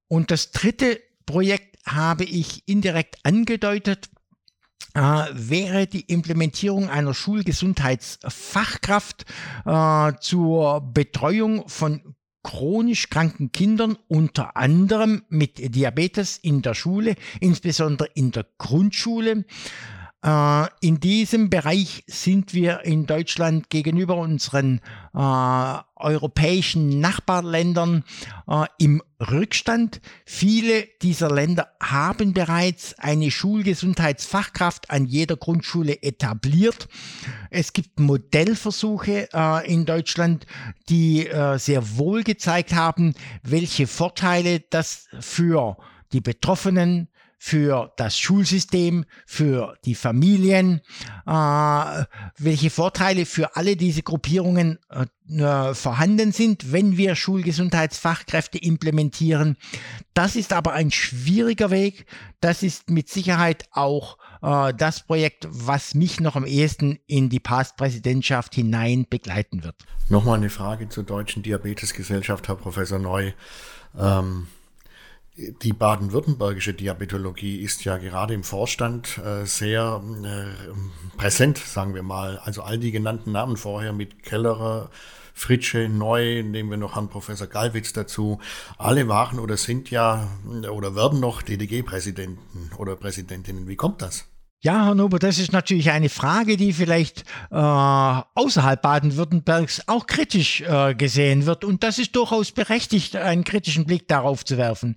Und das dritte Projekt habe ich indirekt angedeutet, äh, wäre die Implementierung einer Schulgesundheitsfachkraft äh, zur Betreuung von chronisch kranken Kindern, unter anderem mit Diabetes in der Schule, insbesondere in der Grundschule. Äh, in diesem Bereich sind wir in Deutschland gegenüber unseren äh, europäischen Nachbarländern äh, im Rückstand. Viele dieser Länder haben bereits eine Schulgesundheitsfachkraft an jeder Grundschule etabliert. Es gibt Modellversuche äh, in Deutschland, die äh, sehr wohl gezeigt haben, welche Vorteile das für die Betroffenen, für das Schulsystem, für die Familien, äh, welche Vorteile für alle diese Gruppierungen äh, vorhanden sind, wenn wir Schulgesundheitsfachkräfte implementieren. Das ist aber ein schwieriger Weg. Das ist mit Sicherheit auch äh, das Projekt, was mich noch am ehesten in die Past-Präsidentschaft hinein begleiten wird. Nochmal eine Frage zur Deutschen Diabetesgesellschaft, Herr Professor Neu. Ähm die baden-württembergische Diabetologie ist ja gerade im Vorstand äh, sehr äh, präsent, sagen wir mal. Also all die genannten Namen vorher mit Kellerer, Fritsche, Neu, nehmen wir noch Herrn Professor Gallwitz dazu. Alle waren oder sind ja oder werden noch DDG-Präsidenten oder Präsidentinnen. Wie kommt das? Ja, Herr Nober, das ist natürlich eine Frage, die vielleicht äh, außerhalb Baden-Württembergs auch kritisch äh, gesehen wird. Und das ist durchaus berechtigt, einen kritischen Blick darauf zu werfen.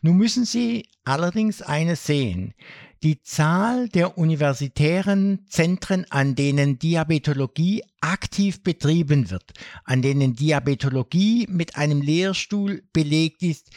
Nun müssen Sie allerdings eines sehen. Die Zahl der universitären Zentren, an denen Diabetologie aktiv betrieben wird, an denen Diabetologie mit einem Lehrstuhl belegt ist,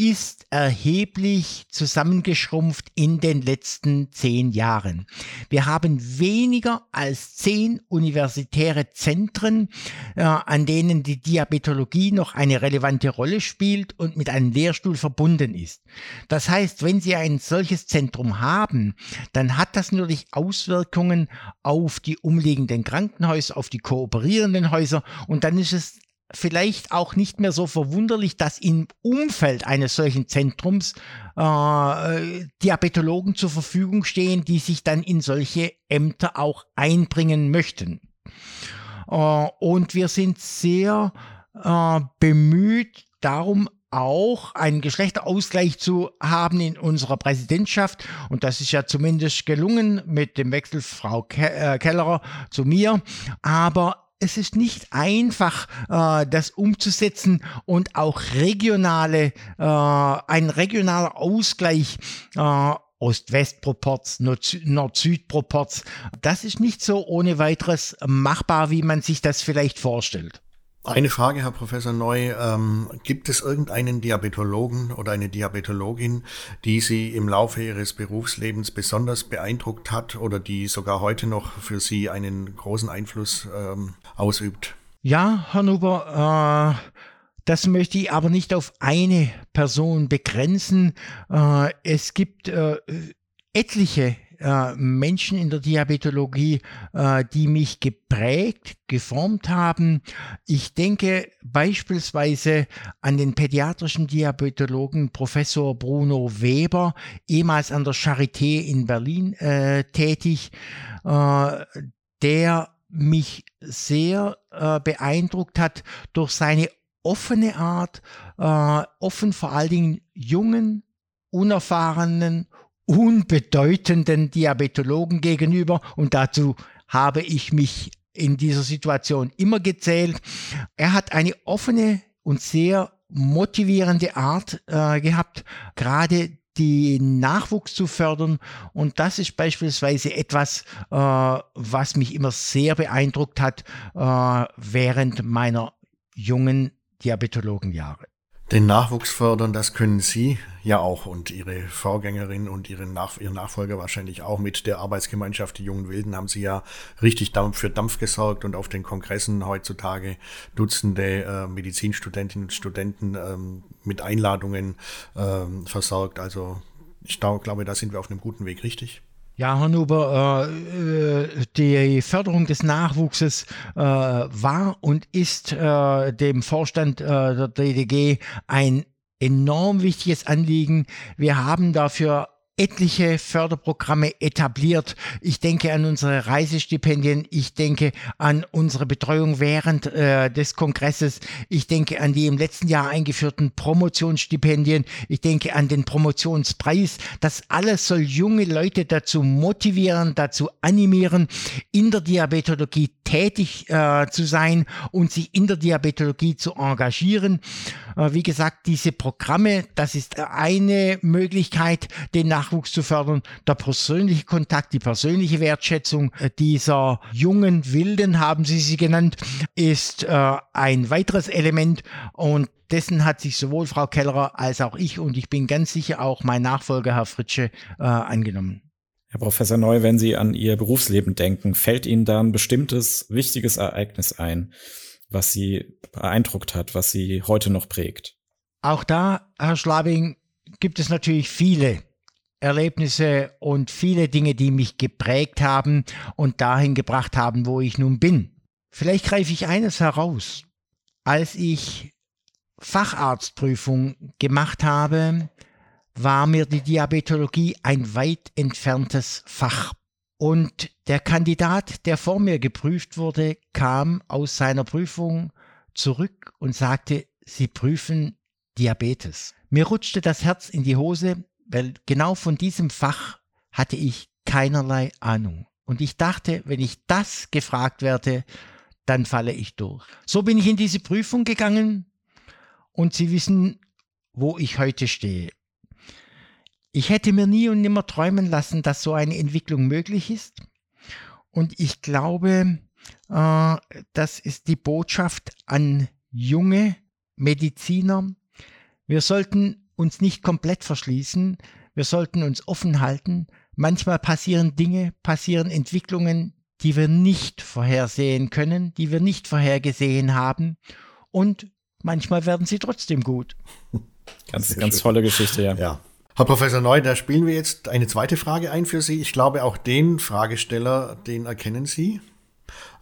ist erheblich zusammengeschrumpft in den letzten zehn Jahren. Wir haben weniger als zehn universitäre Zentren, äh, an denen die Diabetologie noch eine relevante Rolle spielt und mit einem Lehrstuhl verbunden ist. Das heißt, wenn Sie ein solches Zentrum haben, dann hat das natürlich Auswirkungen auf die umliegenden Krankenhäuser, auf die kooperierenden Häuser und dann ist es vielleicht auch nicht mehr so verwunderlich, dass im Umfeld eines solchen Zentrums äh, Diabetologen zur Verfügung stehen, die sich dann in solche Ämter auch einbringen möchten. Äh, und wir sind sehr äh, bemüht, darum auch einen Geschlechterausgleich zu haben in unserer Präsidentschaft. Und das ist ja zumindest gelungen mit dem Wechsel Frau Ke äh, Kellerer zu mir. Aber es ist nicht einfach, äh, das umzusetzen und auch regionale, äh, ein regionaler Ausgleich äh, Ost-West-Proports, Nord-Süd-Proports. Das ist nicht so ohne weiteres machbar, wie man sich das vielleicht vorstellt. Eine Frage, Herr Professor Neu. Ähm, gibt es irgendeinen Diabetologen oder eine Diabetologin, die Sie im Laufe Ihres Berufslebens besonders beeindruckt hat oder die sogar heute noch für Sie einen großen Einfluss ähm, ausübt? Ja, Herr Nuber, äh, das möchte ich aber nicht auf eine Person begrenzen. Äh, es gibt äh, etliche äh, Menschen in der Diabetologie, äh, die mich geprägt, geformt haben. Ich denke beispielsweise an den pädiatrischen Diabetologen Professor Bruno Weber, ehemals an der Charité in Berlin äh, tätig, äh, der mich sehr äh, beeindruckt hat durch seine offene Art, äh, offen vor allen Dingen jungen, unerfahrenen, unbedeutenden Diabetologen gegenüber und dazu habe ich mich in dieser Situation immer gezählt. Er hat eine offene und sehr motivierende Art äh, gehabt, gerade den Nachwuchs zu fördern. Und das ist beispielsweise etwas, äh, was mich immer sehr beeindruckt hat äh, während meiner jungen Diabetologenjahre. Den Nachwuchs fördern, das können Sie ja auch und Ihre Vorgängerin und Ihre Nach Ihr Nachfolger wahrscheinlich auch mit der Arbeitsgemeinschaft Die Jungen Wilden haben Sie ja richtig für Dampf gesorgt und auf den Kongressen heutzutage Dutzende äh, Medizinstudentinnen und Studenten ähm, mit Einladungen ähm, versorgt. Also ich glaube, da sind wir auf einem guten Weg, richtig? Ja, Herr Nuber, äh, äh, die Förderung des Nachwuchses äh, war und ist äh, dem Vorstand äh, der DDG ein enorm wichtiges Anliegen. Wir haben dafür etliche Förderprogramme etabliert. Ich denke an unsere Reisestipendien, ich denke an unsere Betreuung während äh, des Kongresses, ich denke an die im letzten Jahr eingeführten Promotionsstipendien, ich denke an den Promotionspreis. Das alles soll junge Leute dazu motivieren, dazu animieren, in der Diabetologie tätig äh, zu sein und sich in der Diabetologie zu engagieren. Äh, wie gesagt, diese Programme, das ist eine Möglichkeit, den Nachwuchs zu fördern. Der persönliche Kontakt, die persönliche Wertschätzung äh, dieser jungen Wilden, haben Sie sie genannt, ist äh, ein weiteres Element und dessen hat sich sowohl Frau Kellerer als auch ich und ich bin ganz sicher auch mein Nachfolger, Herr Fritsche, angenommen. Herr Professor Neu, wenn Sie an Ihr Berufsleben denken, fällt Ihnen da ein bestimmtes wichtiges Ereignis ein, was Sie beeindruckt hat, was Sie heute noch prägt? Auch da, Herr Schlabing, gibt es natürlich viele Erlebnisse und viele Dinge, die mich geprägt haben und dahin gebracht haben, wo ich nun bin. Vielleicht greife ich eines heraus. Als ich Facharztprüfung gemacht habe, war mir die Diabetologie ein weit entferntes Fach. Und der Kandidat, der vor mir geprüft wurde, kam aus seiner Prüfung zurück und sagte, Sie prüfen Diabetes. Mir rutschte das Herz in die Hose, weil genau von diesem Fach hatte ich keinerlei Ahnung. Und ich dachte, wenn ich das gefragt werde, dann falle ich durch. So bin ich in diese Prüfung gegangen und Sie wissen, wo ich heute stehe. Ich hätte mir nie und nimmer träumen lassen, dass so eine Entwicklung möglich ist. Und ich glaube, äh, das ist die Botschaft an junge Mediziner. Wir sollten uns nicht komplett verschließen. Wir sollten uns offen halten. Manchmal passieren Dinge, passieren Entwicklungen, die wir nicht vorhersehen können, die wir nicht vorhergesehen haben. Und manchmal werden sie trotzdem gut. Ganz, ganz tolle Geschichte, ja. Ja. Herr Professor Neu, da spielen wir jetzt eine zweite Frage ein für Sie. Ich glaube, auch den Fragesteller, den erkennen Sie.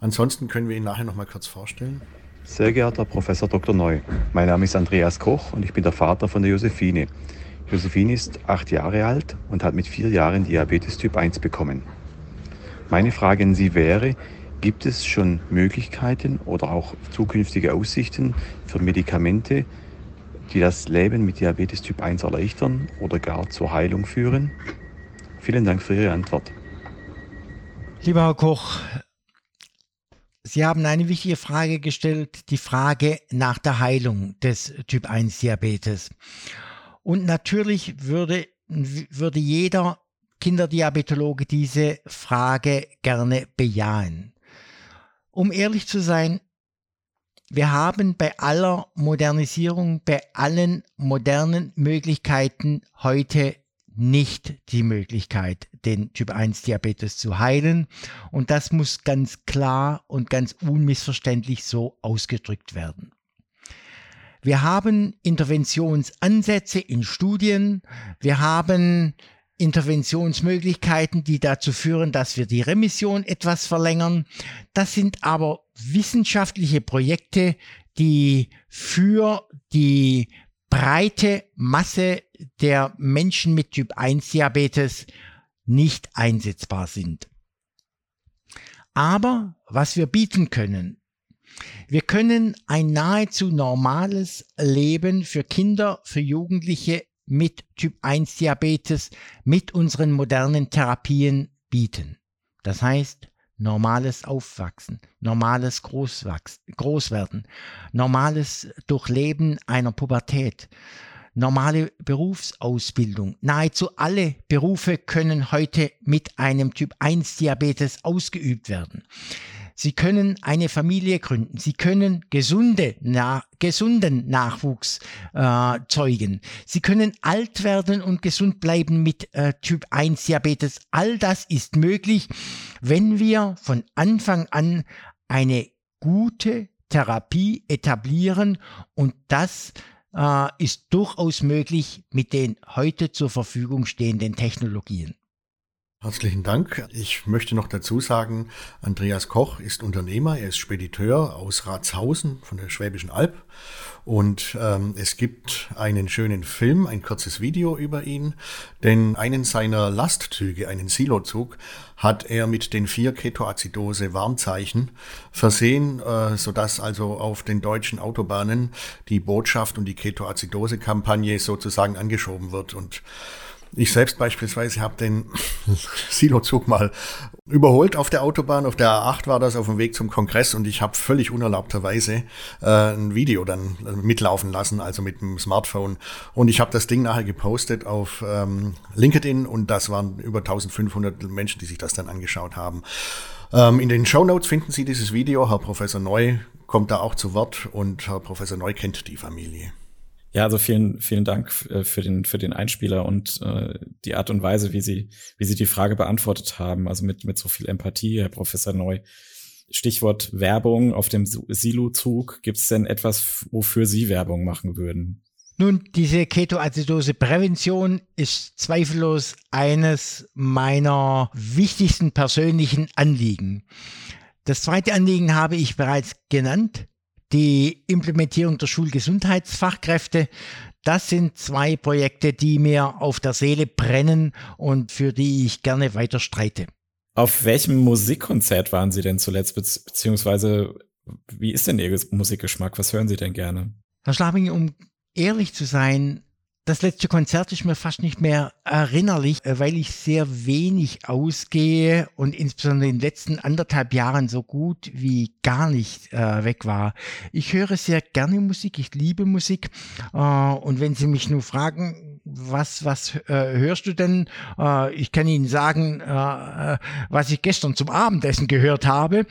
Ansonsten können wir ihn nachher noch mal kurz vorstellen. Sehr geehrter Professor Dr. Neu, mein Name ist Andreas Koch und ich bin der Vater von der Josephine. Josephine ist acht Jahre alt und hat mit vier Jahren Diabetes Typ 1 bekommen. Meine Frage an Sie wäre, gibt es schon Möglichkeiten oder auch zukünftige Aussichten für Medikamente, die das Leben mit Diabetes Typ 1 erleichtern oder gar zur Heilung führen? Vielen Dank für Ihre Antwort. Lieber Herr Koch, Sie haben eine wichtige Frage gestellt, die Frage nach der Heilung des Typ 1 Diabetes. Und natürlich würde, würde jeder Kinderdiabetologe diese Frage gerne bejahen. Um ehrlich zu sein, wir haben bei aller Modernisierung, bei allen modernen Möglichkeiten heute nicht die Möglichkeit, den Typ 1 Diabetes zu heilen. Und das muss ganz klar und ganz unmissverständlich so ausgedrückt werden. Wir haben Interventionsansätze in Studien. Wir haben Interventionsmöglichkeiten, die dazu führen, dass wir die Remission etwas verlängern. Das sind aber wissenschaftliche Projekte, die für die breite Masse der Menschen mit Typ 1 Diabetes nicht einsetzbar sind. Aber was wir bieten können, wir können ein nahezu normales Leben für Kinder, für Jugendliche mit Typ 1 Diabetes mit unseren modernen Therapien bieten. Das heißt, normales Aufwachsen, normales Großwerden, normales Durchleben einer Pubertät, normale Berufsausbildung. Nahezu alle Berufe können heute mit einem Typ 1 Diabetes ausgeübt werden. Sie können eine Familie gründen. Sie können gesunde, na, gesunden Nachwuchs äh, zeugen. Sie können alt werden und gesund bleiben mit äh, Typ 1 Diabetes. All das ist möglich, wenn wir von Anfang an eine gute Therapie etablieren und das äh, ist durchaus möglich mit den heute zur Verfügung stehenden Technologien. Herzlichen Dank. Ich möchte noch dazu sagen, Andreas Koch ist Unternehmer, er ist Spediteur aus Ratshausen von der Schwäbischen Alb. Und ähm, es gibt einen schönen Film, ein kurzes Video über ihn, denn einen seiner Lastzüge, einen Silozug, hat er mit den vier Ketoazidose Warnzeichen versehen, äh, sodass also auf den deutschen Autobahnen die Botschaft und die Ketoazidose Kampagne sozusagen angeschoben wird. Und Ich selbst beispielsweise habe den Silozug mal überholt auf der Autobahn. Auf der A8 war das auf dem Weg zum Kongress und ich habe völlig unerlaubterweise äh, ein Video dann äh, mitlaufen lassen, also mit dem Smartphone. Und ich habe das Ding nachher gepostet auf ähm, LinkedIn und das waren über 1500 Menschen, die sich das dann angeschaut haben. Ähm, in den Show Notes finden Sie dieses Video. Herr Professor Neu kommt da auch zu Wort und Herr Professor Neu kennt die Familie. Ja, also vielen, vielen Dank äh, für den, für den Einspieler und äh, die Art und Weise, wie Sie, wie Sie die Frage beantwortet haben. Also mit, mit so viel Empathie, Herr Professor Neu. Stichwort Werbung auf dem Silo-Zug. Gibt es denn etwas, wofür Sie Werbung machen würden? Nun, diese Ketoacidose-Prävention ist zweifellos eines meiner wichtigsten persönlichen Anliegen. Das zweite Anliegen habe ich bereits genannt die Implementierung der Schulgesundheitsfachkräfte. Das sind zwei Projekte, die mir auf der Seele brennen und für die ich gerne weiter streite. Auf welchem Musikkonzert waren Sie denn zuletzt, beziehungsweise wie ist denn Ihr Musikgeschmack? Was hören Sie denn gerne? Herr Schlabing, um ehrlich zu sein, das letzte Konzert ist mir fast nicht mehr erinnerlich, äh, weil ich sehr wenig ausgehe und insbesondere in den letzten anderthalb Jahren so gut wie gar nicht äh, weg war. Ich höre sehr gerne Musik, ich liebe Musik äh, und wenn Sie mich nur fragen, was, was äh, hörst du denn? Äh, ich kann Ihnen sagen, äh, was ich gestern zum Abendessen gehört habe.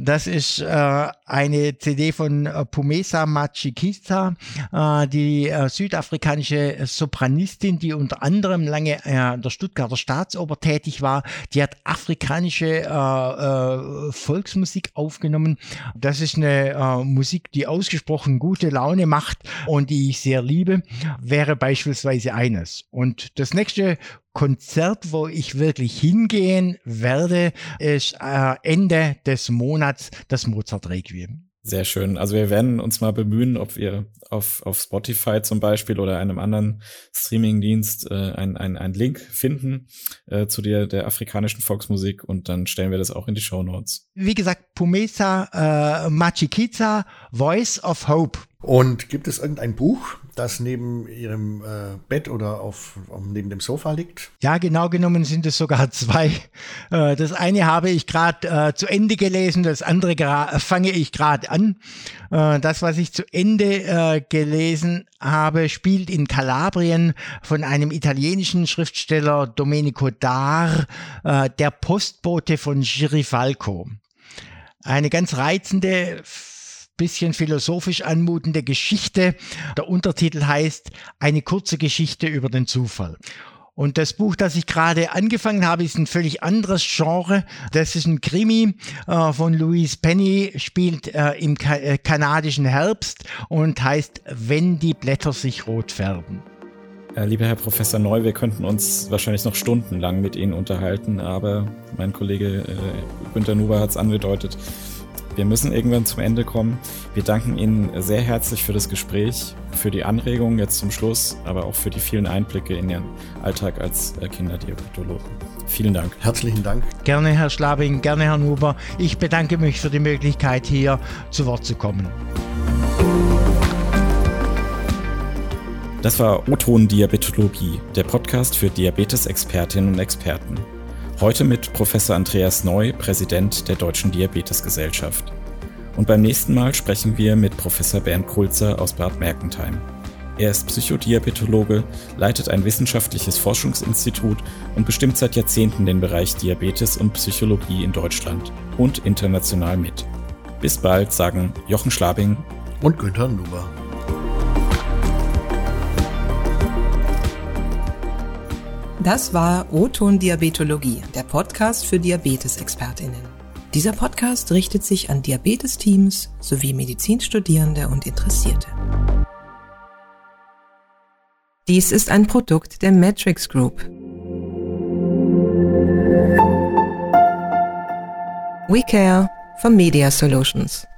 Das ist äh, eine CD von äh, Pumesa Machikisa, äh, die äh, südafrikanische Sopranistin, die unter anderem lange äh, an der Stuttgarter Staatsoper tätig war. Die hat afrikanische äh, Volksmusik aufgenommen. Das ist eine Musik, die ausgesprochen gute Laune macht und die ich sehr liebe, wäre beispielsweise eines. Und das nächste Konzert, wo ich wirklich hingehen werde, ist äh, Ende des Monats das Mozart Requiem. Sehr schön. Also wir werden uns mal bemühen, ob wir auf, auf Spotify zum Beispiel oder einem anderen Streamingdienst äh, einen ein Link finden äh, zu der, der afrikanischen Volksmusik und dann stellen wir das auch in die Show Notes. Wie gesagt, Pumesa äh, Machikiza, Voice of Hope. Und gibt es irgendein Buch, das neben Ihrem äh, Bett oder auf, neben dem Sofa liegt? Ja, genau genommen sind es sogar zwei. Äh, das eine habe ich gerade äh, zu Ende gelesen, das andere fange ich gerade an. Äh, das, was ich zu Ende äh, gelesen habe, spielt in Kalabrien von einem italienischen Schriftsteller Domenico Dar, äh, der Postbote von Girifalco. Eine ganz reizende bisschen philosophisch anmutende Geschichte. Der Untertitel heißt Eine kurze Geschichte über den Zufall. Und das Buch, das ich gerade angefangen habe, ist ein völlig anderes Genre. Das ist ein Krimi äh, von Louise Penny, spielt äh, im ka äh, kanadischen Herbst und heißt Wenn die Blätter sich rot färben. Äh, lieber Herr Professor Neu, wir könnten uns wahrscheinlich noch stundenlang mit Ihnen unterhalten, aber mein Kollege äh, Günter Nuber hat es angedeutet. Wir müssen irgendwann zum Ende kommen. Wir danken Ihnen sehr herzlich für das Gespräch, für die Anregungen jetzt zum Schluss, aber auch für die vielen Einblicke in Ihren Alltag als äh, Kinderdiabetologe. Vielen Dank. Herzlichen Dank. Gerne, Herr Schlabing, gerne, Herr Nuber. Ich bedanke mich für die Möglichkeit, hier zu Wort zu kommen. Das war O-Ton Diabetologie, der Podcast für Diabetes-Expertinnen und Experten. Heute mit Professor Andreas Neu, Präsident der Deutschen Diabetesgesellschaft. Und beim nächsten Mal sprechen wir mit Professor Bernd Kulzer aus Bad Mergentheim. Er ist Psychodiabetologe, leitet ein wissenschaftliches Forschungsinstitut und bestimmt seit Jahrzehnten den Bereich Diabetes und Psychologie in Deutschland und international mit. Bis bald, sagen Jochen Schlabing und Günther Nuber. Das war O-Ton Diabetologie, der Podcast für Diabetesexpertinnen. Dieser Podcast richtet sich an Diabetesteams sowie Medizinstudierende und Interessierte. Dies ist ein Produkt der Matrix Group. We Care for Media Solutions.